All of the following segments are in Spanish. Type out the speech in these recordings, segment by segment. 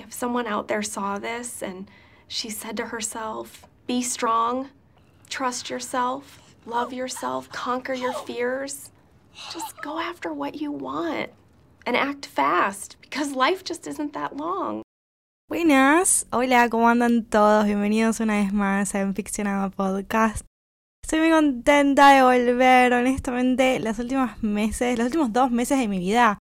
if someone out there saw this and she said to herself, be strong, trust yourself, love yourself, conquer your fears, just go after what you want and act fast because life just isn't that long. Buenas, hola, ¿cómo andan todos? Bienvenidos una vez más a Enficcionado Podcast. Estoy muy contenta de volver, honestamente, los últimos meses, los últimos dos meses de mi vida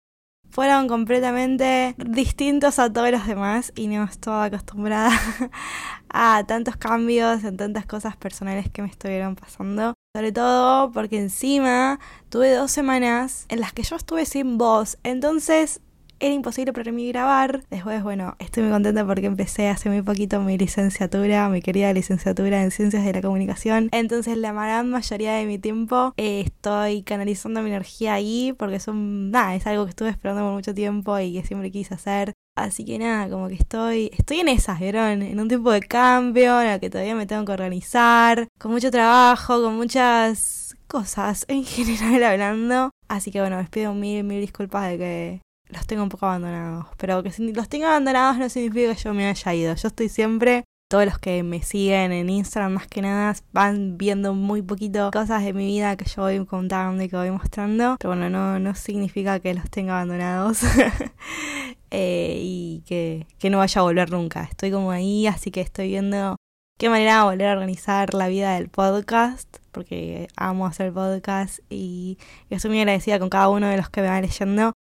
fueron completamente distintos a todos los demás y no estaba acostumbrada a tantos cambios en tantas cosas personales que me estuvieron pasando. Sobre todo porque encima tuve dos semanas en las que yo estuve sin voz. Entonces era imposible para mí grabar. Después, bueno, estoy muy contenta porque empecé hace muy poquito mi licenciatura, mi querida licenciatura en Ciencias de la Comunicación. Entonces, la gran mayoría de mi tiempo eh, estoy canalizando mi energía ahí porque es nada, es algo que estuve esperando por mucho tiempo y que siempre quise hacer. Así que nada, como que estoy, estoy en esas, ¿vieron? En un tiempo de cambio, en el que todavía me tengo que organizar, con mucho trabajo, con muchas cosas en general hablando. Así que bueno, les pido mil, mil disculpas de que los tengo un poco abandonados. Pero que los tengo abandonados no significa que yo me haya ido. Yo estoy siempre. Todos los que me siguen en Instagram más que nada van viendo muy poquito cosas de mi vida que yo voy contando y que voy mostrando. Pero bueno, no, no significa que los tenga abandonados. eh, y que, que no vaya a volver nunca. Estoy como ahí, así que estoy viendo qué manera volver a organizar la vida del podcast, porque amo hacer podcast y estoy muy agradecida con cada uno de los que me van leyendo.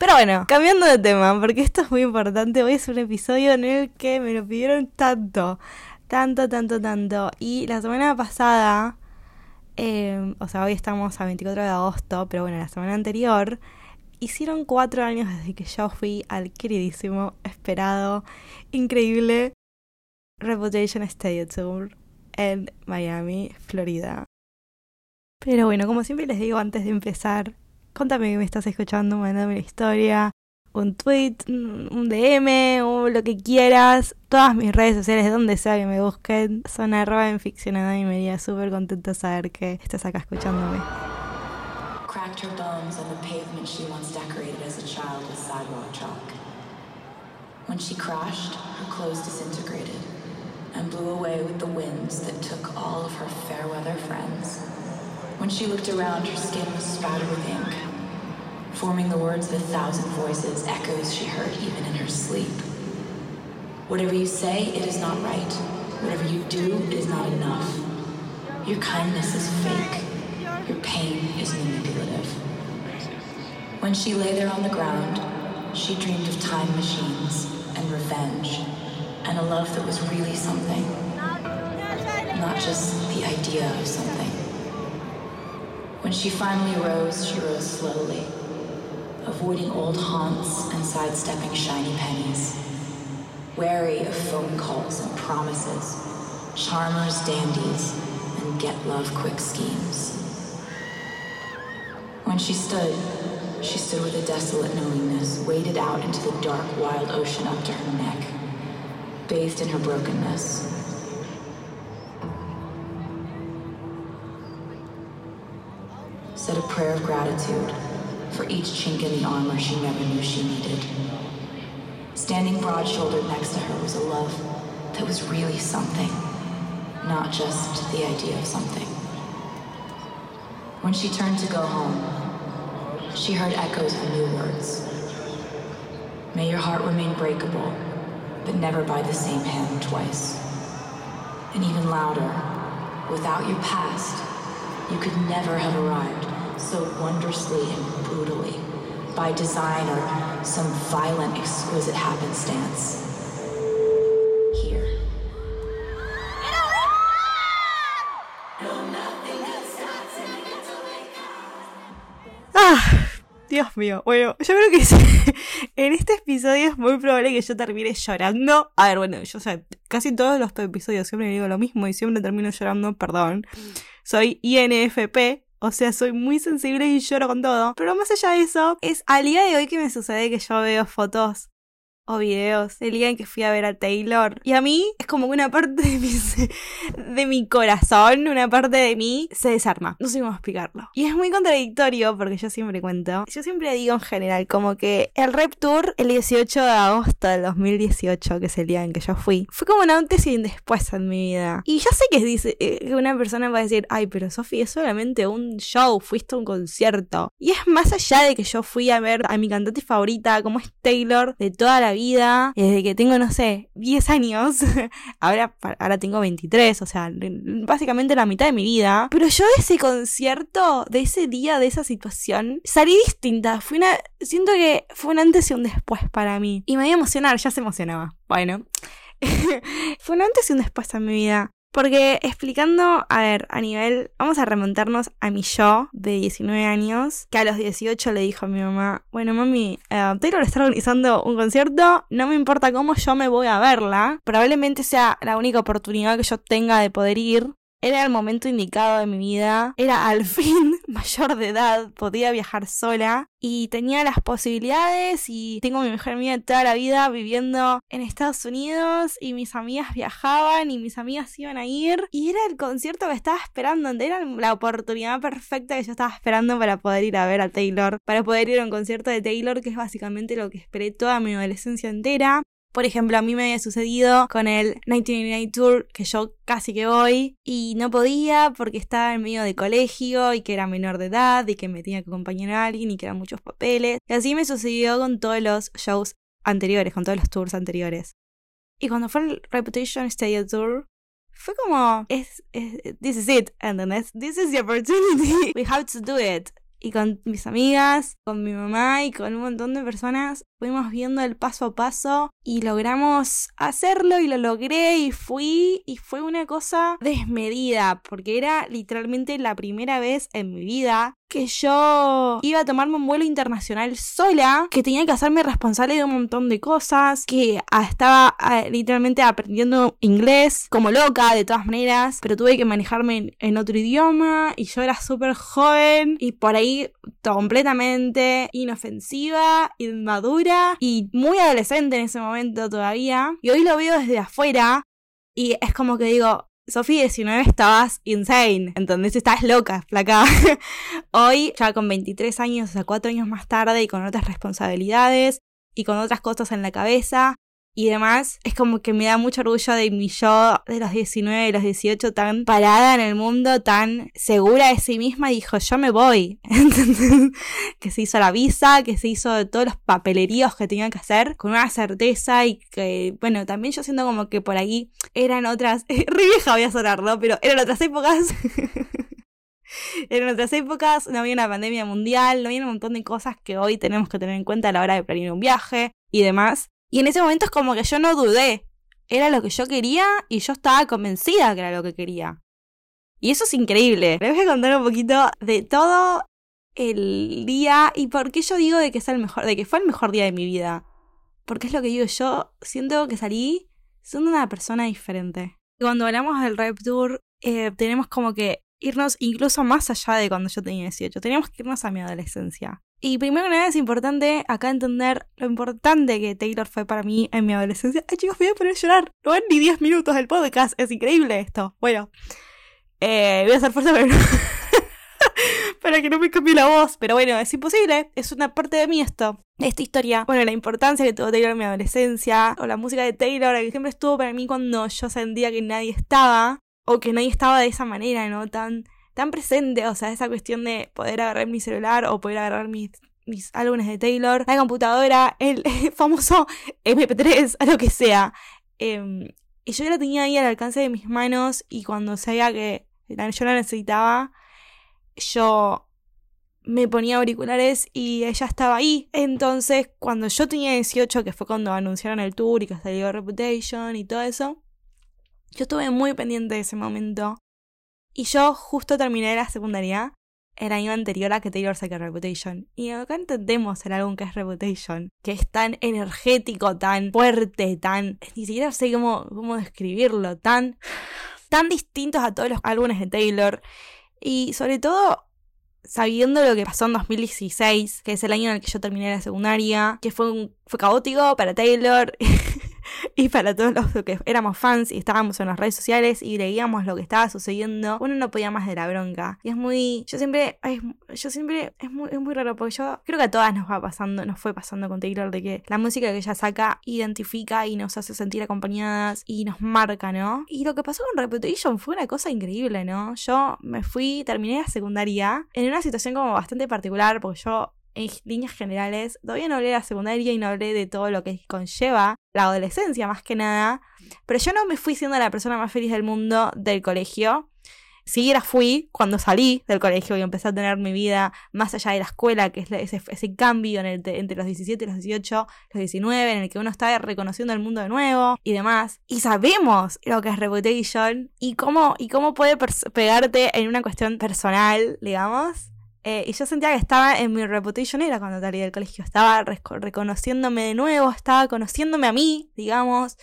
Pero bueno, cambiando de tema, porque esto es muy importante, hoy es un episodio en el que me lo pidieron tanto, tanto, tanto, tanto. Y la semana pasada, eh, o sea, hoy estamos a 24 de agosto, pero bueno, la semana anterior, hicieron cuatro años desde que yo fui al queridísimo, esperado, increíble Reputation Studio Tour en Miami, Florida. Pero bueno, como siempre les digo antes de empezar, contame que me estás escuchando, mandame una historia, un tweet, un DM o lo que quieras. Todas mis redes sociales, donde sea que me busquen, son arroba en ficcionada y me haría súper contenta saber que estás acá escuchándome. Cracked her bones on the pavement she once decorated as a child with sidewalk chalk. When she crashed, her clothes disintegrated and blew away with the winds that took all of her fair weather friends. When she looked around, her skin was spattered with ink, forming the words of a thousand voices, echoes she heard even in her sleep. Whatever you say, it is not right. Whatever you do, it is not enough. Your kindness is fake. Your pain is manipulative. When she lay there on the ground, she dreamed of time machines and revenge and a love that was really something, not just the idea of something. When she finally rose, she rose slowly, avoiding old haunts and sidestepping shiny pennies, wary of phone calls and promises, charmers, dandies, and get love quick schemes. When she stood, she stood with a desolate knowingness, waded out into the dark, wild ocean up to her neck, bathed in her brokenness. Said a prayer of gratitude for each chink in the armor she never knew she needed. Standing broad shouldered next to her was a love that was really something, not just the idea of something. When she turned to go home, she heard echoes of new words. May your heart remain breakable, but never by the same hand twice. And even louder, without your past, you could never have arrived so wondrously and brutally by design or some violent, exquisite happenstance. Here. Ah, Dios mío. Bueno, yo creo que sí. en este episodio es muy probable que yo termine llorando. A ver, bueno, yo o sea, casi todos los episodios siempre digo lo mismo y siempre termino llorando, perdón. Soy INFP, o sea, soy muy sensible y lloro con todo. Pero más allá de eso, es al día de hoy que me sucede que yo veo fotos o videos del día en que fui a ver a Taylor. Y a mí es como que una parte de mi, de mi corazón, una parte de mí se desarma. No sé cómo explicarlo. Y es muy contradictorio porque yo siempre cuento, yo siempre digo en general como que el Rep Tour el 18 de agosto del 2018, que es el día en que yo fui, fue como un antes y un después en mi vida. Y ya sé que dice eh, una persona va a decir, ay, pero Sofi, es solamente un show, fuiste a un concierto. Y es más allá de que yo fui a ver a mi cantante favorita, como es Taylor, de toda la vida, desde que tengo, no sé, 10 años, ahora, ahora tengo 23, o sea, básicamente la mitad de mi vida. Pero yo de ese concierto, de ese día, de esa situación, salí distinta. Fui una, siento que fue un antes y un después para mí. Y me iba a emocionar, ya se emocionaba. Bueno. fue un antes y un después en mi vida. Porque explicando, a ver, a nivel, vamos a remontarnos a mi yo de 19 años, que a los 18 le dijo a mi mamá, bueno mami, uh, Taylor está organizando un concierto, no me importa cómo yo me voy a verla, probablemente sea la única oportunidad que yo tenga de poder ir, era el momento indicado de mi vida. Era al fin mayor de edad, podía viajar sola y tenía las posibilidades y tengo mi mejor amiga toda la vida viviendo en Estados Unidos y mis amigas viajaban y mis amigas iban a ir y era el concierto que estaba esperando, era la oportunidad perfecta que yo estaba esperando para poder ir a ver a Taylor, para poder ir a un concierto de Taylor que es básicamente lo que esperé toda mi adolescencia entera. Por ejemplo, a mí me había sucedido con el 1999 Tour, que yo casi que voy, y no podía porque estaba en medio de colegio y que era menor de edad y que me tenía que acompañar a alguien y que eran muchos papeles. Y así me sucedió con todos los shows anteriores, con todos los tours anteriores. Y cuando fue el Reputation Stadium Tour, fue como, es, this is it, ¿entendés? This is the opportunity. We have to do it y con mis amigas, con mi mamá y con un montón de personas fuimos viendo el paso a paso y logramos hacerlo y lo logré y fui y fue una cosa desmedida porque era literalmente la primera vez en mi vida que yo iba a tomarme un vuelo internacional sola, que tenía que hacerme responsable de un montón de cosas, que estaba literalmente aprendiendo inglés como loca de todas maneras, pero tuve que manejarme en, otro idioma y yo era súper joven y por ahí completamente inofensiva, inmadura y muy adolescente en ese momento todavía. Y hoy lo veo desde afuera y es como que digo, Sofía, 19 estabas insane, entonces estás loca, flaca. Hoy, ya con 23 años, o sea, 4 años más tarde y con otras responsabilidades y con otras cosas en la cabeza, y demás, es como que me da mucho orgullo de mi yo de los 19 y los 18 tan parada en el mundo, tan segura de sí misma, dijo, yo me voy. que se hizo la visa, que se hizo todos los papeleríos que tenía que hacer con una certeza y que, bueno, también yo siento como que por ahí eran otras, re vieja voy a sonar, ¿no? Pero eran otras épocas. en otras épocas no había una pandemia mundial, no había un montón de cosas que hoy tenemos que tener en cuenta a la hora de planear un viaje y demás. Y en ese momento es como que yo no dudé. Era lo que yo quería y yo estaba convencida que era lo que quería. Y eso es increíble. Les voy a contar un poquito de todo el día y por qué yo digo de que es el mejor, de que fue el mejor día de mi vida. Porque es lo que digo, yo siento que salí siendo una persona diferente. Cuando hablamos del Rep Tour, eh, tenemos como que irnos incluso más allá de cuando yo tenía 18. Teníamos que irnos a mi adolescencia. Y primero que nada es importante acá entender lo importante que Taylor fue para mí en mi adolescencia. Ay chicos, voy a poner a llorar. No van ni 10 minutos del podcast. Es increíble esto. Bueno, eh, voy a hacer fuerza para, para que no me cambie la voz. Pero bueno, es imposible. Es una parte de mí esto. Esta historia. Bueno, la importancia que tuvo Taylor en mi adolescencia. O la música de Taylor, que siempre estuvo para mí cuando yo sentía que nadie estaba. O que nadie estaba de esa manera, ¿no? Tan tan presente, o sea, esa cuestión de poder agarrar mi celular o poder agarrar mis, mis álbumes de Taylor, la computadora, el famoso MP3, a lo que sea. Em, y yo la tenía ahí al alcance de mis manos y cuando sabía que yo la necesitaba, yo me ponía auriculares y ella estaba ahí. Entonces, cuando yo tenía 18, que fue cuando anunciaron el tour y que salió Reputation y todo eso, yo estuve muy pendiente de ese momento y yo justo terminé la secundaria el año anterior a que Taylor saque Reputation. Y acá entendemos el álbum que es Reputation, que es tan energético, tan fuerte, tan... Ni siquiera sé cómo, cómo describirlo, tan... tan distintos a todos los álbumes de Taylor. Y sobre todo, sabiendo lo que pasó en 2016, que es el año en el que yo terminé la secundaria, que fue, un, fue caótico para Taylor y para todos los que éramos fans y estábamos en las redes sociales y leíamos lo que estaba sucediendo, uno no podía más de la bronca. Y es muy, yo siempre, yo siempre, es muy, es muy raro porque yo creo que a todas nos va pasando, nos fue pasando con Taylor de que la música que ella saca identifica y nos hace sentir acompañadas y nos marca, ¿no? Y lo que pasó con Reputation fue una cosa increíble, ¿no? Yo me fui, terminé la secundaria en una situación como bastante particular porque yo en líneas generales, todavía no hablé de la secundaria y no hablé de todo lo que conlleva la adolescencia más que nada, pero yo no me fui siendo la persona más feliz del mundo del colegio. La fui cuando salí del colegio y empecé a tener mi vida más allá de la escuela, que es ese, cambio entre los 17 y los 18, los 19, en el que uno está reconociendo el mundo de nuevo y demás. Y sabemos lo que es Reputation y cómo, y cómo puede pegarte en una cuestión personal, digamos. Eh, y yo sentía que estaba en mi reputation era cuando salí del colegio. Estaba reconociéndome de nuevo, estaba conociéndome a mí, digamos.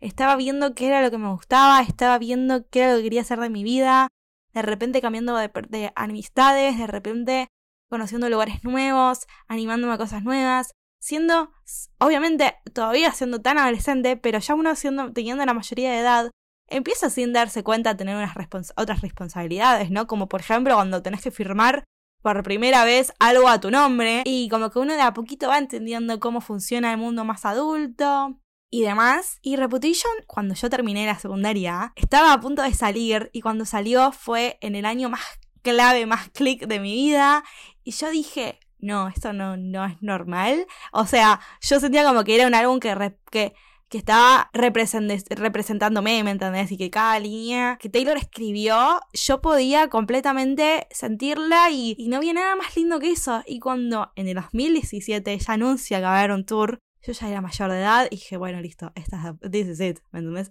Estaba viendo qué era lo que me gustaba, estaba viendo qué era lo que quería hacer de mi vida. De repente cambiando de, de amistades, de repente conociendo lugares nuevos, animándome a cosas nuevas. Siendo, obviamente, todavía siendo tan adolescente, pero ya uno siendo, teniendo la mayoría de edad, empieza sin darse cuenta a tener unas otras responsabilidades, ¿no? Como por ejemplo cuando tenés que firmar por primera vez algo a tu nombre y como que uno de a poquito va entendiendo cómo funciona el mundo más adulto y demás. Y Reputation, cuando yo terminé la secundaria, estaba a punto de salir y cuando salió fue en el año más clave, más click de mi vida y yo dije, no, esto no, no es normal. O sea, yo sentía como que era un álbum que, que que estaba representándome, ¿me entendés? Y que cada línea que Taylor escribió, yo podía completamente sentirla y, no había nada más lindo que eso. Y cuando en el 2017 ella anuncia que va a haber un tour, yo ya era mayor de edad y dije, bueno, listo, esta es, this is it, ¿me entendés?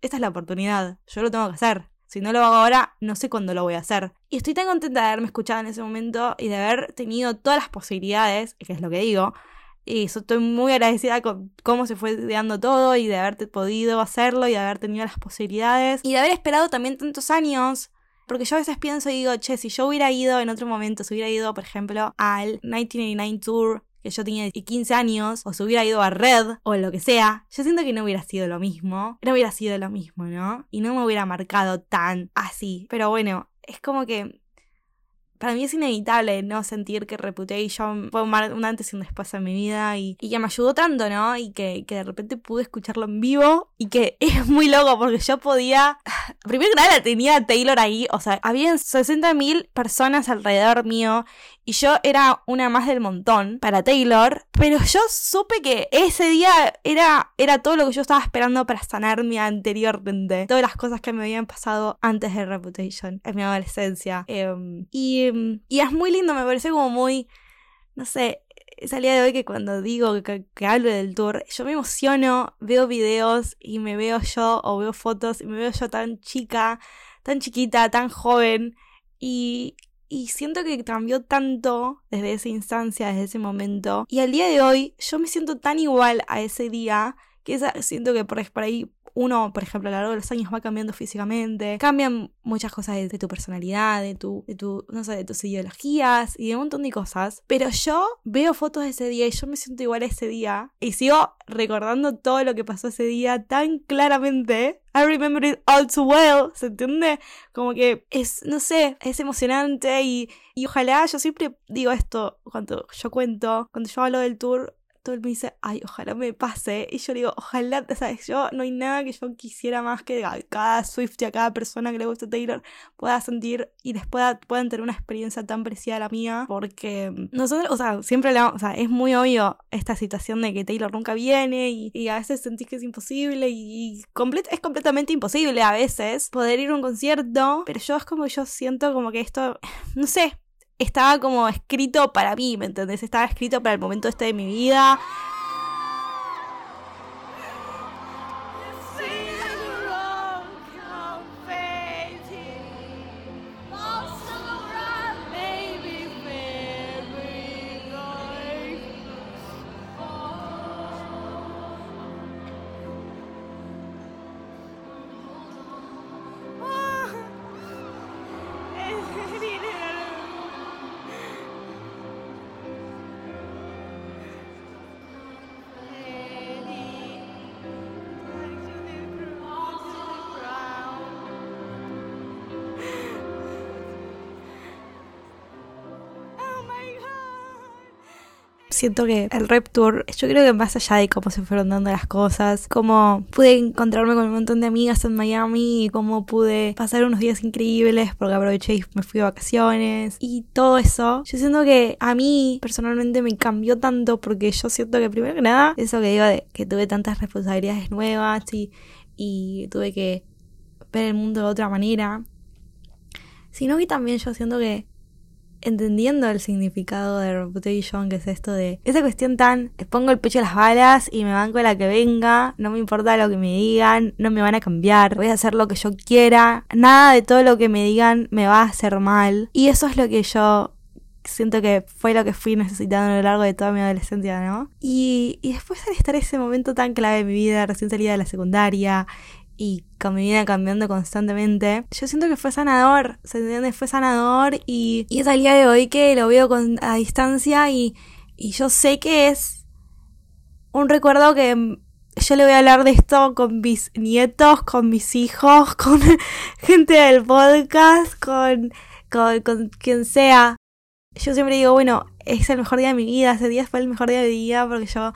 esta es la oportunidad, yo lo tengo que hacer. Si no lo hago ahora, no sé cuándo lo voy a hacer. Y estoy tan contenta de haberme escuchado en ese momento y de haber tenido todas las posibilidades, que es lo que digo, y estoy muy agradecida con cómo se fue dando todo y de haberte podido hacerlo y de haber tenido las posibilidades y de haber esperado también tantos años. Porque yo a veces pienso y digo, che, si yo hubiera ido en otro momento, si hubiera ido, por ejemplo, al 1989 Tour que yo tenía 15 años, o si hubiera ido a Red, o lo que sea, yo siento que no hubiera sido lo mismo. No hubiera sido lo mismo, ¿no? Y no me hubiera marcado tan así. Pero bueno, es como que para mí es inevitable no sentir que Reputation fue un, antes y un después en mi vida y, que me ayudó tanto, ¿no? Y que, que, de repente pude escucharlo en vivo y que es muy loco porque yo podía... Primero que nada tenía Taylor ahí, o sea, había 60.000 personas alrededor mío y yo era una más del montón para Taylor, pero yo supe que ese día era, era todo lo que yo estaba esperando para sanarme anteriormente, todas las cosas que me habían pasado antes de Reputation, en mi adolescencia. Em, y, y es muy lindo, me parece como muy, no sé, es el día de hoy que cuando digo que, que, hablo del tour, yo me emociono, veo videos y me veo yo o veo fotos y me veo yo tan chica, tan chiquita, tan joven y, y siento que cambió tanto desde esa instancia, desde ese momento. Y al día de hoy yo me siento tan igual a ese día que siento que por, por ahí uno, por ejemplo, a lo largo de los años va cambiando físicamente, cambian muchas cosas de, tu personalidad, de tu, de tu, no sé, de tus ideologías y de un montón de cosas. Pero yo veo fotos de ese día y yo me siento igual a ese día y sigo recordando todo lo que pasó ese día tan claramente. I remember it all too well, ¿se entiende? Como que es, no sé, es emocionante y, y ojalá, yo siempre digo esto cuando yo cuento, cuando yo hablo del tour, todo el mundo dice, ay, ojalá me pase. Y yo digo, ojalá, ¿sabes? Yo no hay nada que yo quisiera más que cada Swift y a cada persona que le guste Taylor pueda sentir y les pueda, puedan tener una experiencia tan parecida a la mía. Porque nosotros, o sea, siempre le, o sea, es muy obvio esta situación de que Taylor nunca viene y, a veces sentís que es imposible y, es completamente imposible a veces poder ir a un concierto. Pero yo es como yo siento como que esto, no sé, estaba como escrito para mí, ¿me entendés? Estaba escrito para el momento este de mi vida. Siento que el Rep Tour, yo creo que más allá de cómo se fueron dando las cosas, cómo pude encontrarme con un montón de amigas en Miami y cómo pude pasar unos días increíbles porque aproveché y me fui de vacaciones y todo eso, yo siento que a mí personalmente me cambió tanto porque yo siento que primero que nada, eso que digo de que tuve tantas responsabilidades nuevas y, y tuve que ver el mundo de otra manera, sino que también yo siento que entendiendo el significado de reputation, que es esto de esa cuestión tan, pongo el pecho a las balas y me banco la que venga, no me importa lo que me digan, no me van a cambiar, voy a hacer lo que yo quiera, nada de todo lo que me digan me va a hacer mal. Y eso es lo que yo siento que fue lo que fui necesitando a lo largo de toda mi adolescencia, ¿no? Y, y después al estar ese momento tan clave de mi vida, recién salida de la secundaria y con mi vida cambiando constantemente, yo siento que fue sanador, ¿se entiende? Fue sanador y, y es al día de hoy que lo veo con, a distancia y, y yo sé que es un recuerdo que yo le voy a hablar de esto con mis nietos, con mis hijos, con gente del podcast, con, con, con quien sea. Yo siempre digo, bueno, es el mejor día de mi vida, ese día fue el mejor día de mi vida porque yo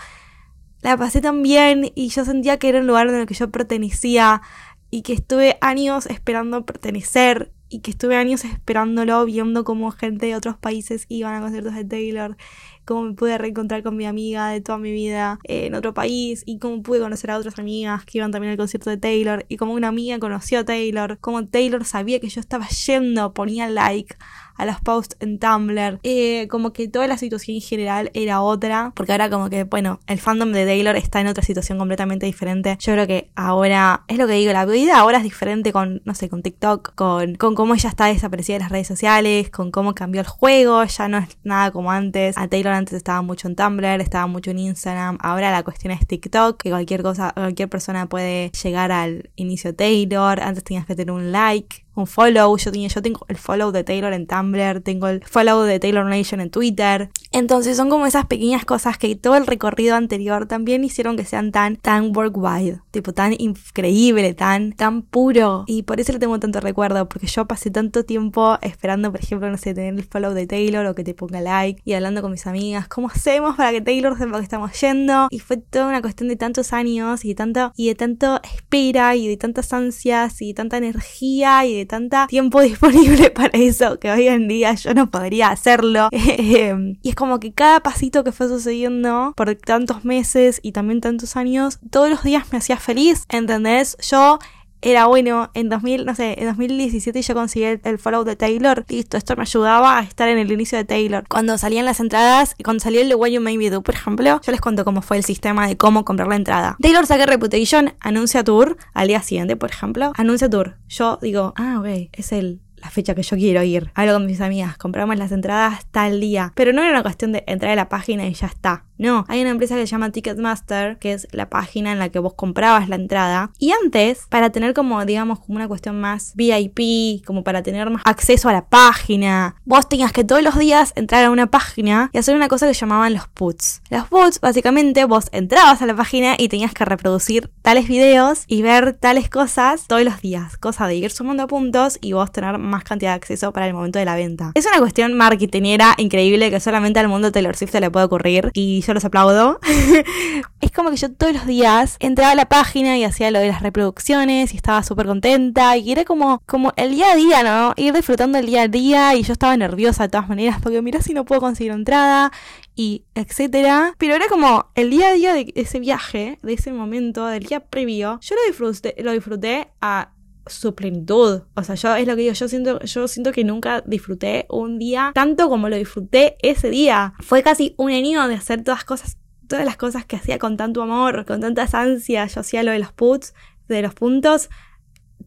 la pasé tan bien y yo sentía que era un lugar en el que yo pertenecía y que estuve años esperando pertenecer y que estuve años esperándolo, viendo cómo gente de otros países iban a conciertos de Taylor, cómo me pude reencontrar con mi amiga de toda mi vida en otro país y cómo pude conocer a otras amigas que iban también al concierto de Taylor y cómo una amiga conoció a Taylor, cómo Taylor sabía que yo estaba yendo, ponía like a los posts en Tumblr. Eh, como que toda la situación en general era otra, porque ahora como que, bueno, el fandom de Taylor está en otra situación completamente diferente. Yo creo que ahora, es lo que digo, la vida ahora es diferente con, no sé, con TikTok, con, con cómo ella está desaparecida de las redes sociales, con cómo cambió el juego, ya no es nada como antes. A Taylor antes estaba mucho en Tumblr, estaba mucho en Instagram, ahora la cuestión es TikTok, que cualquier cosa, cualquier persona puede llegar al inicio Taylor, antes tenías que tener un like, un follow. Yo, tenía, yo tengo el follow de Taylor en Tumblr, tengo el follow de Taylor Nation en Twitter. Entonces son como esas pequeñas cosas que todo el recorrido anterior también hicieron que sean tan, tan worldwide, tipo tan increíble, tan, tan puro. Y por eso le tengo tanto recuerdo, porque yo pasé tanto tiempo esperando, por ejemplo, no sé, tener el follow de Taylor o que te ponga like y hablando con mis amigas, ¿cómo hacemos para que Taylor sepa que estamos yendo? Y fue toda una cuestión de tantos años y de tanto, y de tanto espera y de tantas ansias y de tanta energía y de tanta tiempo disponible para eso que hoy en día yo no podría hacerlo. Em, y es como que cada pasito que fue sucediendo por tantos meses y también tantos años, todos los días me hacía feliz, ¿entendés? Yo era bueno, en 2000, no sé, en 2017 yo conseguí el, follow de Taylor, listo, esto me ayudaba a estar en el inicio de Taylor. Cuando salían las entradas, cuando salió el de What You May Do, por ejemplo, yo les cuento cómo fue el sistema de cómo comprar la entrada. Taylor saca Reputation, anuncia tour, al día siguiente, por ejemplo, anuncia tour. Yo digo, ah, ok, es el la fecha que yo quiero ir. Hablo con mis amigas, compramos las entradas tal día. Pero no era una cuestión de entrar a la página y ya está. No, hay una empresa que se llama Ticketmaster, que es la página en la que vos comprabas la entrada. Y antes, para tener como, digamos, como una cuestión más VIP, como para tener más acceso a la página, vos tenías que todos los días entrar a una página y hacer una cosa que llamaban los puts. Los puts, básicamente, vos entrabas a la página y tenías que reproducir tales videos y ver tales cosas todos los días. Cosa de ir sumando puntos y vos tener más cantidad de acceso para el momento de la venta. Es una cuestión marketingera increíble que solamente al mundo Taylor Swift le puede ocurrir. Y yo los aplaudo. es como que yo todos los días entraba a la página y hacía lo de las reproducciones y estaba súper contenta y era como, como el día a día, ¿no? Ir disfrutando el día a día y yo estaba nerviosa de todas maneras porque mira si no puedo conseguir entrada y etcétera. Pero era como el día a día de ese viaje, de ese momento, del día previo, yo lo disfruté, lo disfruté a su plenitud. O sea, yo es lo que digo, yo siento, yo siento que nunca disfruté un día tanto como lo disfruté ese día. Fue casi un año de hacer todas cosas, todas las cosas que hacía con tanto amor, con tantas ansias. Yo hacía lo de los puts, de los puntos.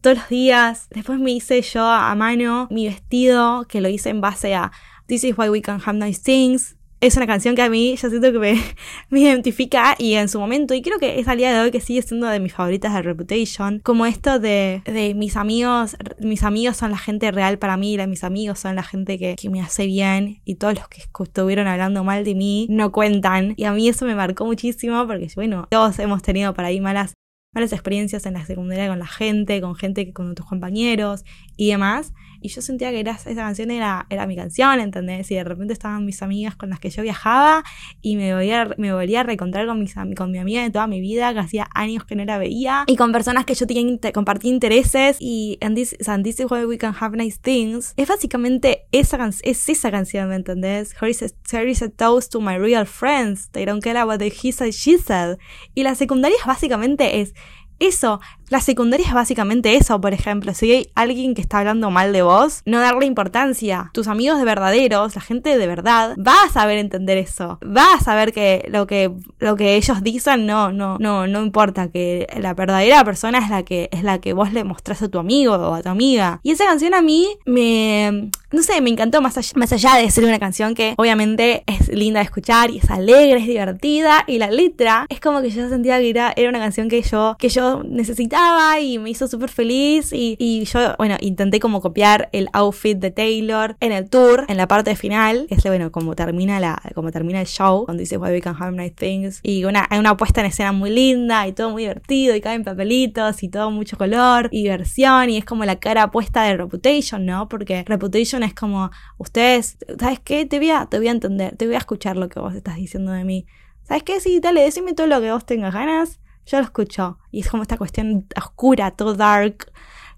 Todos los días. Después me hice yo a mano mi vestido, que lo hice en base a This is why we can have nice things es una canción que a mí yo siento que me, identifica y en su momento, y creo que es al día de hoy que sigue siendo de mis favoritas de Reputation, como esto de, de mis amigos, mis amigos son la gente real para mí, mis amigos son la gente que, que me hace bien y todos los que estuvieron hablando mal de mí no cuentan. Y a mí eso me marcó muchísimo porque, bueno, todos hemos tenido por ahí malas malas experiencias en la secundaria con la gente, con gente, con tus compañeros y demás. Y yo sentía que era, esa canción era, era mi canción, ¿entendés? Y de repente estaban mis amigas con las que yo viajaba y me volvía, me volvía a reencontrar con, mis, con mi amiga de toda mi vida, que hacía años que no la veía, y con personas que yo tenía, compartía intereses, y and this, and this is why we can have nice things. Es básicamente esa, es esa canción, ¿me entendés? Here is, a, is a toast to my real friends. They don't care about the he said, she said. Y la secundaria básicamente es eso, la secundaria es básicamente eso, por ejemplo, si hay alguien que está hablando mal de vos, no darle importancia. Tus amigos de verdaderos, la gente de verdad, va a saber entender eso. Va a saber que lo que, lo que ellos dicen no, no, no, no importa, que la verdadera persona es la que, es la que vos le mostrás a tu amigo o a tu amiga. Y esa canción a mí me, no sé, me encantó más allá, más allá de ser una canción que obviamente es linda de escuchar y es alegre, es divertida y la letra es como que yo sentía que era, era una canción que yo, que yo necesitaba y me hizo súper feliz y, y, yo, bueno, intenté como copiar el outfit de Taylor en el tour, en la parte final, es, bueno, como termina la, como termina el show, cuando dice Why We Can Have Nice Things y una, hay una puesta en escena muy linda y todo muy divertido y caen papelitos y todo mucho color y diversión y es como la cara puesta de Reputation, ¿no? Porque Reputation es como, ustedes, ¿sabes qué? Te voy a, te voy a entender, te voy a escuchar lo que vos estás diciendo de mí. ¿Sabes qué? Sí, dale, decime todo lo que vos tengas ganas, yo lo escucho. Y es como esta cuestión oscura, todo dark,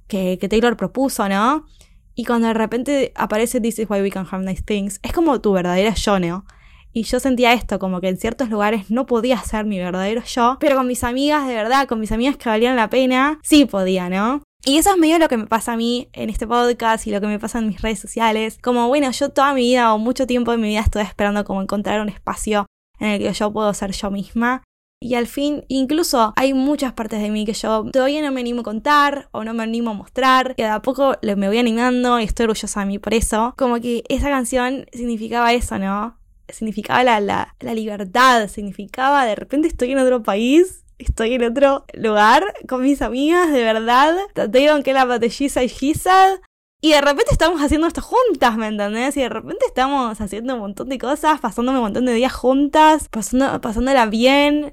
que, que Taylor propuso, ¿no? Y cuando de repente aparece This is why we can have nice things, es como tu verdadera yo, ¿no? Y yo sentía esto, como que en ciertos lugares no podía ser mi verdadero yo, pero con mis amigas, de verdad, con mis amigas que valían la pena, sí podía, ¿no? Y eso es medio lo que me pasa a mí en este podcast y lo que me pasa en mis redes sociales. Como bueno, yo toda mi vida o mucho tiempo de mi vida estoy esperando como encontrar un espacio en el que yo puedo ser yo misma. Y al fin, incluso hay muchas partes de mí que yo todavía no me animo a contar o no me animo a mostrar. Que de a poco me voy animando y estoy orgullosa de mí por eso. Como que esa canción significaba eso, ¿no? Significaba la, la, la libertad, significaba de repente estoy en otro país estoy en otro lugar con mis amigas, de verdad. Te digo que la batalliza y Gisad y de repente estamos haciendo esto juntas, ¿me entendés? Y de repente estamos haciendo un montón de cosas, pasándome un montón de días juntas, pasando, pasándola bien,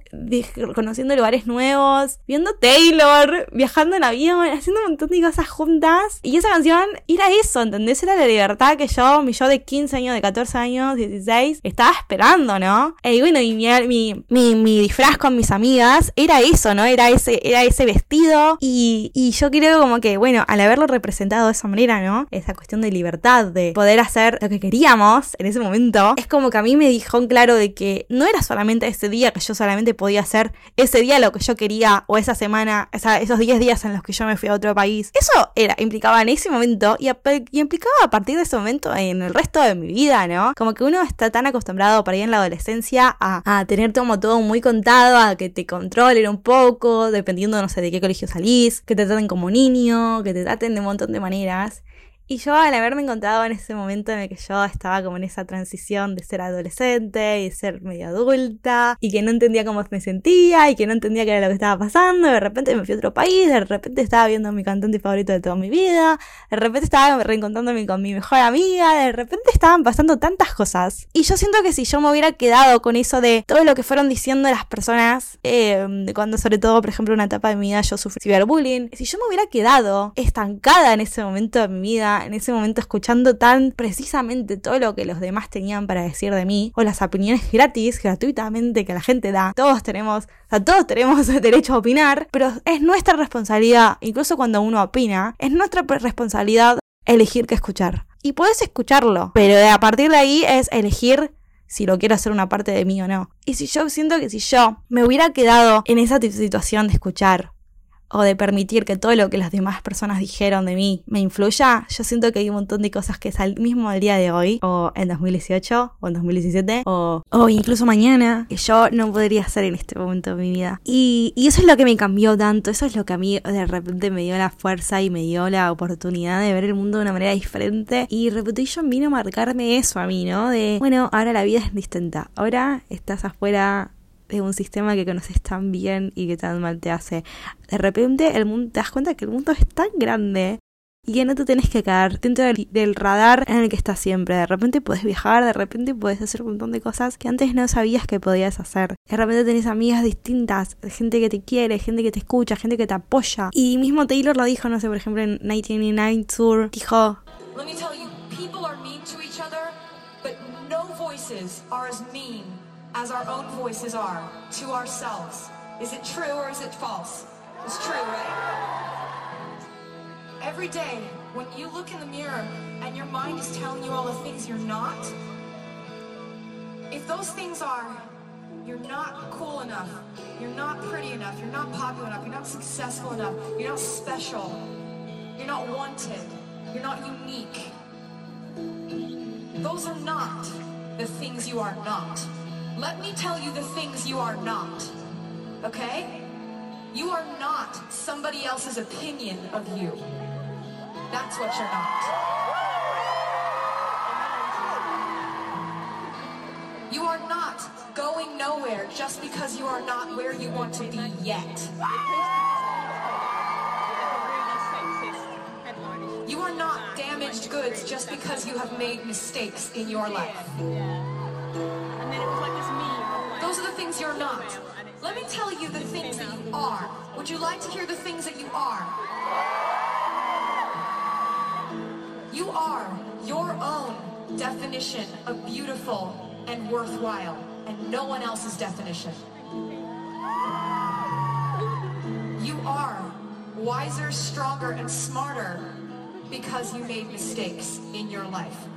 conociendo lugares nuevos, viendo Taylor, viajando en avión, haciendo un montón de cosas juntas. Y esa canción era eso, ¿entendés? Era la libertad que yo, mi yo de 15 años, de 14 años, 16, estaba esperando, ¿no? Y bueno, y mi, mi, mi, disfraz con mis amigas era eso, ¿no? Era ese, era ese vestido. Y, y yo creo como que, bueno, al haberlo representado de esa manera, esa cuestión de libertad, de poder hacer lo que queríamos en ese momento, es como que a mí me dijo en claro de que no era solamente ese día que yo solamente podía hacer ese día lo que yo quería o esa semana, esos 10 días en los que yo me fui a otro país. Eso era, implicaba en ese momento y, implicaba a partir de ese momento en el resto de mi vida, ¿no? Como que uno está tan acostumbrado para ir en la adolescencia a, tener como todo muy contado, a que te controlen un poco, dependiendo, no sé, de qué colegio salís, que te traten como niño, que te traten de un montón de maneras. Y yo al haberme encontrado en ese momento en el que yo estaba como en esa transición de ser adolescente y ser medio adulta y que no entendía cómo me sentía y que no entendía qué era lo que estaba pasando, de repente me fui a otro país, de repente estaba viendo a mi cantante favorito de toda mi vida, de repente estaba reencontrándome con mi mejor amiga, de repente estaban pasando tantas cosas. Y yo siento que si yo me hubiera quedado con eso de todo lo que fueron diciendo las personas, eh, cuando sobre todo, por ejemplo, una etapa de mi vida yo sufrí ciberbullying, si yo me hubiera quedado estancada en ese momento de mi vida, en ese momento escuchando tan precisamente todo lo que los demás tenían para decir de mí, o las opiniones gratis, gratuitamente que la gente da. Todos tenemos, o sea, todos tenemos derecho a opinar, pero es nuestra responsabilidad, incluso cuando uno opina, es nuestra responsabilidad elegir qué escuchar. Y puedes escucharlo, pero a partir de ahí es elegir si lo quiero hacer una parte de mí o no. Y si yo siento que si yo me hubiera quedado en esa situación de escuchar o de permitir que todo lo que las demás personas dijeron de mí me influya, yo siento que hay un montón de cosas que es al mismo al día de hoy, o en 2018, o en 2017, o, o incluso mañana, que yo no podría hacer en este momento de mi vida. Y, y eso es lo que me cambió tanto, eso es lo que a mí de repente me dio la fuerza y me dio la oportunidad de ver el mundo de una manera diferente. Y Reputation vino a marcarme eso a mí, ¿no? De, bueno, ahora la vida es distinta, ahora estás afuera de un sistema que conoces tan bien y que tan mal te hace. De repente el mundo, te das cuenta que el mundo es tan grande y que no te tenés que quedar dentro del, radar en el que estás siempre. De repente puedes viajar, de repente puedes hacer un montón de cosas que antes no sabías que podías hacer. De repente tenés amigas distintas, gente que te quiere, gente que te escucha, gente que te apoya. Y mismo Taylor lo dijo, no sé, por ejemplo en 1999 Tour, dijo, Let me tell you, people are mean to each other, but no voices are as mean as our own voices are to ourselves. Is it true or is it false? It's true, right? Every day, when you look in the mirror and your mind is telling you all the things you're not, if those things are you're not cool enough, you're not pretty enough, you're not popular enough, you're not successful enough, you're not special, you're not wanted, you're not unique. Those are not the things you are not. Let me tell you the things you are not. Okay? You are not somebody else's opinion of you. That's what you're not. You are not going nowhere just because you are not where you want to be yet. You are not damaged goods just because you have made mistakes in your life. Things you're not. Let me tell you the things that you are. Would you like to hear the things that you are? You are your own definition of beautiful and worthwhile, and no one else's definition. You are wiser, stronger, and smarter because you made mistakes in your life.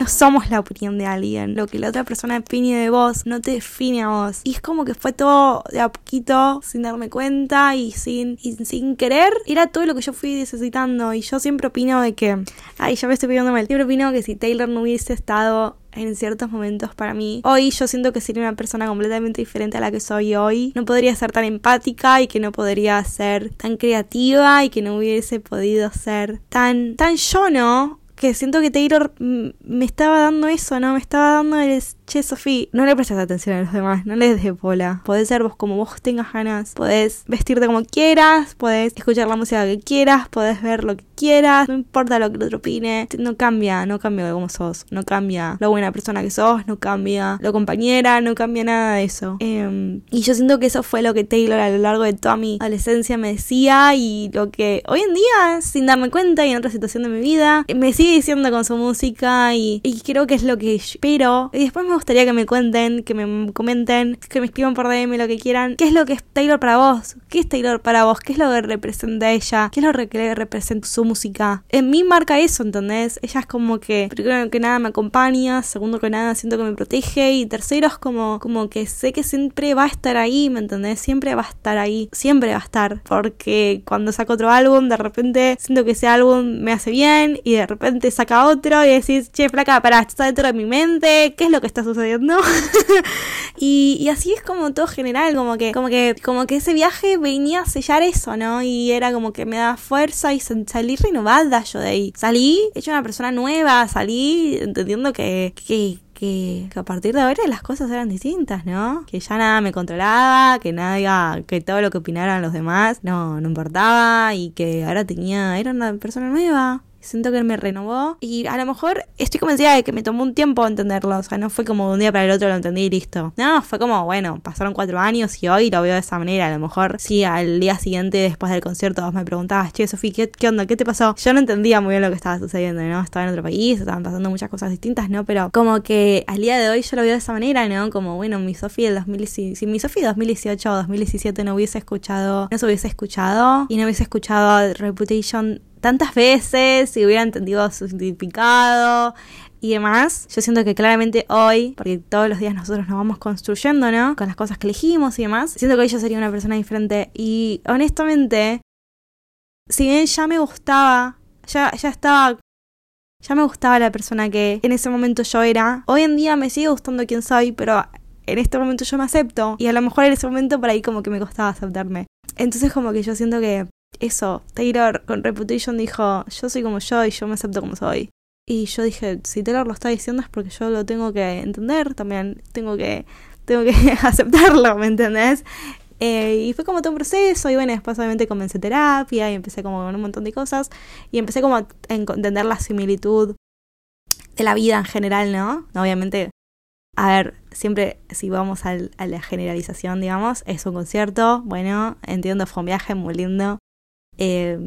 No somos la opinión de alguien. Lo que la otra persona opine de vos no te define a vos. Y es como que fue todo de a poquito, sin darme cuenta y sin, y sin querer. Era todo lo que yo fui necesitando. Y yo siempre opino de que. Ay, ya me estoy pidiendo mal. Siempre opino que si Taylor no hubiese estado en ciertos momentos para mí. Hoy yo siento que sería una persona completamente diferente a la que soy hoy. No podría ser tan empática y que no podría ser tan creativa y que no hubiese podido ser tan tan yo, ¿no? Que siento que Taylor me estaba dando eso, ¿no? Me estaba dando el che, Sofía, no le prestes atención a los demás, no les des bola. Podés ser vos como vos tengas ganas, podés vestirte como quieras, podés escuchar la música que quieras, podés ver lo que quieras, no importa lo que el otro opine, no cambia, no cambia cómo sos, no cambia lo buena persona que sos, no cambia lo compañera, no cambia nada de eso. Em, y yo siento que eso fue lo que Taylor a lo largo de toda mi adolescencia me decía y lo que hoy en día, sin darme cuenta y en otra situación de mi vida, me sigue diciendo con su música y, y creo que es lo que espero. Y después me gustaría que me cuenten, que me comenten, que me escriban por DM lo que quieran. ¿Qué es lo que es Taylor para vos? ¿Qué es Taylor para vos? ¿Qué es lo que representa ella? ¿Qué es lo que representa su música? En mí marca eso, ¿entendés? Ella es como que, primero que nada, me acompaña, segundo que nada, siento que me protege y tercero es como, como que sé que siempre va a estar ahí, ¿me entendés? Siempre va a estar ahí, siempre va a estar. Porque cuando saco otro álbum, de repente siento que ese álbum me hace bien y de repente saca otro y decís, che, flaca, para, esto está dentro de mi mente, ¿qué es lo que está sucediendo? y, así es como todo general, como que, como que, como que ese viaje venía a sellar eso, ¿no? Y era como que me daba fuerza y salí renovada yo de ahí. Salí hecha una persona nueva, salí entendiendo que, que, que, que, a partir de ahora las cosas eran distintas, ¿no? Que ya nada me controlaba, que nada, que todo lo que opinaran los demás no, no importaba y que ahora tenía, era una persona nueva. Siento que me renovó y a lo mejor estoy convencida de que me tomó un tiempo entenderlo. O sea, no fue como de un día para el otro lo entendí y listo. No, fue como, bueno, pasaron cuatro años y hoy lo veo de esa manera. A lo mejor si al día siguiente, después del concierto, vos me preguntabas, che, Sofía, ¿qué, ¿qué onda? ¿Qué te pasó? Yo no entendía muy bien lo que estaba sucediendo, ¿no? Estaba en otro país, estaban pasando muchas cosas distintas, ¿no? Pero como que al día de hoy yo lo veo de esa manera, ¿no? Como, bueno, mi Sofía del 2018, si mi Sofía 2018 o 2017 no hubiese escuchado, no se hubiese escuchado y no hubiese escuchado Reputation tantas veces y hubiera entendido su significado y demás. Yo siento que claramente hoy, porque todos los días nosotros nos vamos construyendo, ¿no? Con las cosas que elegimos y demás, siento que hoy yo sería una persona diferente. Y honestamente, si bien ya me gustaba, ya, ya estaba... Ya me gustaba la persona que en ese momento yo era. Hoy en día me sigue gustando quién soy, pero en este momento yo me acepto. Y a lo mejor en ese momento por ahí como que me costaba aceptarme. Entonces como que yo siento que eso, Taylor con Reputation dijo, yo soy como yo y yo me acepto como soy. Y yo dije, si Taylor lo está diciendo es porque yo lo tengo que entender, también tengo que, tengo que aceptarlo, ¿me entendés? Eh, y fue como todo un proceso y bueno, después obviamente comencé terapia y empecé como con un montón de cosas y empecé como a entender la similitud de la vida en general, ¿no? Obviamente, a ver, siempre si vamos al, a la generalización, digamos, es un concierto, bueno, entiendo, fue un viaje muy lindo, eh,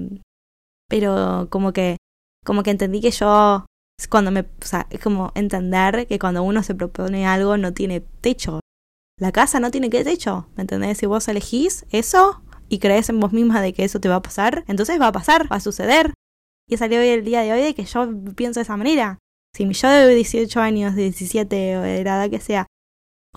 pero como que como que entendí que yo, cuando me, o sea, es como entender que cuando uno se propone algo no tiene techo. La casa no tiene que techo, ¿me entendés? Si vos elegís eso y crees en vos misma de que eso te va a pasar, entonces va a pasar, va a suceder. Y salió hoy el día de hoy de que yo pienso de esa manera. Si mi yo de 18 años, de 17 o de la edad que sea,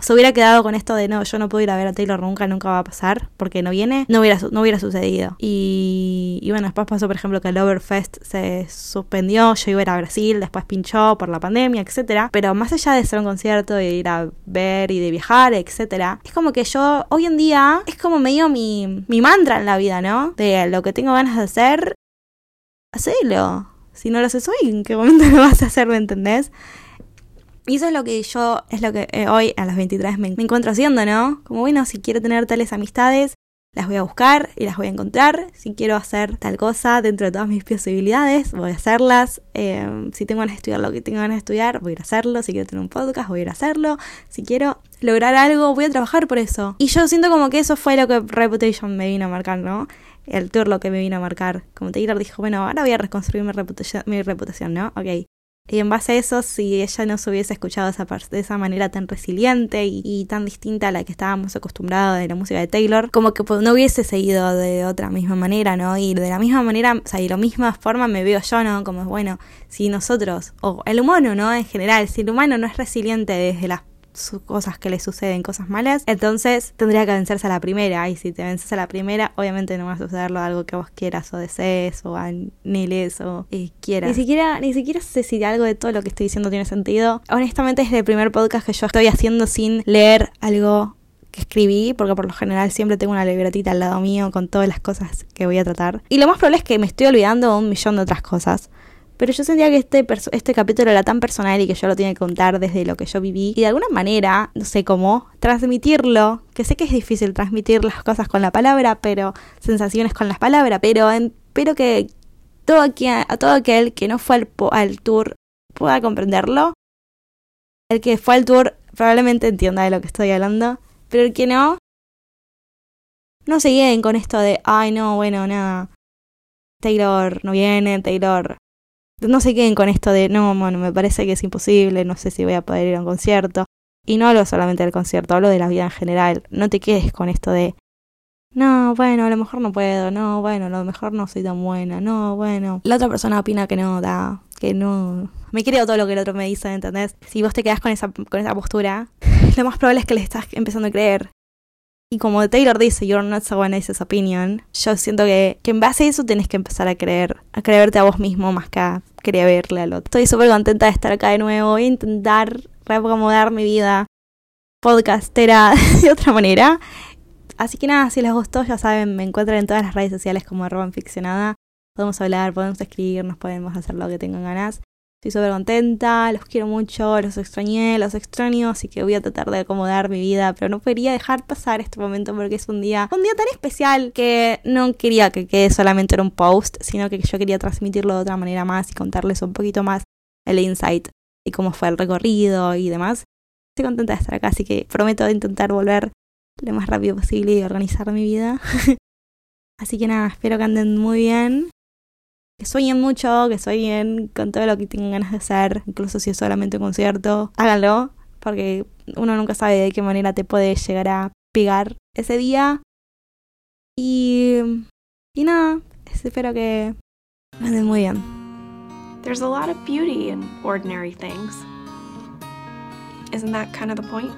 se hubiera quedado con esto de no, yo no puedo ir a ver a Taylor nunca, nunca va a pasar, porque no viene, no hubiera, sucedido. Y, y bueno, después pasó, por ejemplo, que el Overfest se suspendió, yo iba a ir a Brasil, después pinchó por la pandemia, etcétera. Pero más allá de ser un concierto, de ir a ver y de viajar, etcétera, es como que yo, hoy en día, es como medio mi, mi mantra en la vida, ¿no? De lo que tengo ganas de hacer, hacelo. Si no lo haces hoy, ¿en qué momento lo vas a hacer, me entendés? Y eso es lo que yo, es lo que eh, hoy a las 23 me, me, encuentro haciendo, ¿no? Como bueno, si quiero tener tales amistades, las voy a buscar y las voy a encontrar. Si quiero hacer tal cosa dentro de todas mis posibilidades, voy a hacerlas. Eh, si tengo ganas de estudiar lo que tengo ganas de estudiar, voy a ir a hacerlo. Si quiero tener un podcast, voy a ir a hacerlo. Si quiero lograr algo, voy a trabajar por eso. Y yo siento como que eso fue lo que Reputation me vino a marcar, ¿no? El tour lo que me vino a marcar. Como Taylor dijo, bueno, ahora voy a reconstruir mi reputación, mi reputación ¿no? Ok. Y en base a eso, si ella no se hubiese escuchado esa de esa manera tan resiliente y, y, tan distinta a la que estábamos acostumbrados de la música de Taylor, como que no hubiese seguido de otra misma manera, ¿no? Y de la misma manera, o sea, y de la misma forma me veo yo, ¿no? Como, bueno, si nosotros, o el humano, ¿no? En general, si el humano no es resiliente desde las cosas que le suceden, cosas malas, entonces tendría que vencerse a la primera. Y si te vences a la primera, obviamente no va a sucederlo algo que vos quieras o desees o anheles o eh, quieras. Ni siquiera, ni siquiera sé si algo de todo lo que estoy diciendo tiene sentido. Honestamente es el primer podcast que yo estoy haciendo sin leer algo que escribí, porque por lo general siempre tengo una libretita al lado mío con todas las cosas que voy a tratar. Y lo más probable es que me estoy olvidando un millón de otras cosas. Pero yo sentía que este, este capítulo era tan personal y que yo lo tenía que contar desde lo que yo viví. Y de alguna manera, no sé cómo, transmitirlo. Que sé que es difícil transmitir las cosas con la palabra, pero sensaciones con las palabras. Pero espero que todo, a todo aquel que no fue al, al tour pueda comprenderlo. El que fue al tour probablemente entienda de lo que estoy hablando. Pero el que no, no se lleguen con esto de, ay no, bueno, nada. Taylor no viene, Taylor no se queden con esto de, no, bueno, me parece que es imposible, no sé si voy a poder ir a un concierto. Y no hablo solamente del concierto, hablo de la vida en general. No te quedes con esto de, no, bueno, a lo mejor no puedo, no, bueno, a lo mejor no soy tan buena, no, bueno. La otra persona opina que no, da, que no. Me creo todo lo que el Y como Taylor dice, you're not someone else's opinion, yo siento que, que en base a eso tenés que empezar a creer, a creerte a vos mismo más que a creerle al otro. Estoy súper contenta de estar acá de nuevo. A intentar reacomodar mi vida podcastera de otra manera. Así que nada, si les gustó, ya saben, me encuentran en todas las redes sociales como arroba ficcionada. Podemos hablar, podemos escribirnos, podemos hacer lo que tengan ganas. Estoy súper contenta, los quiero mucho, los extrañé, los extraño, así que voy a tratar de acomodar mi vida, pero no quería dejar pasar este momento porque es un día, un día tan especial que no quería que quede solamente en un post, sino que yo quería transmitirlo de otra manera más y contarles un poquito más el insight y cómo fue el recorrido y demás. Estoy contenta de estar acá, así que prometo intentar volver lo más rápido posible y organizar mi vida. así que nada, espero que anden muy bien que sueñen mucho, que sueñen con todo lo que tengan ganas de hacer, incluso si es solamente un concierto, háganlo, porque uno nunca sabe de qué manera te puede llegar a pegar ese día. Y, y nada, espero que anden muy bien. There's a lot of beauty in ordinary things. Isn't that kind of the point?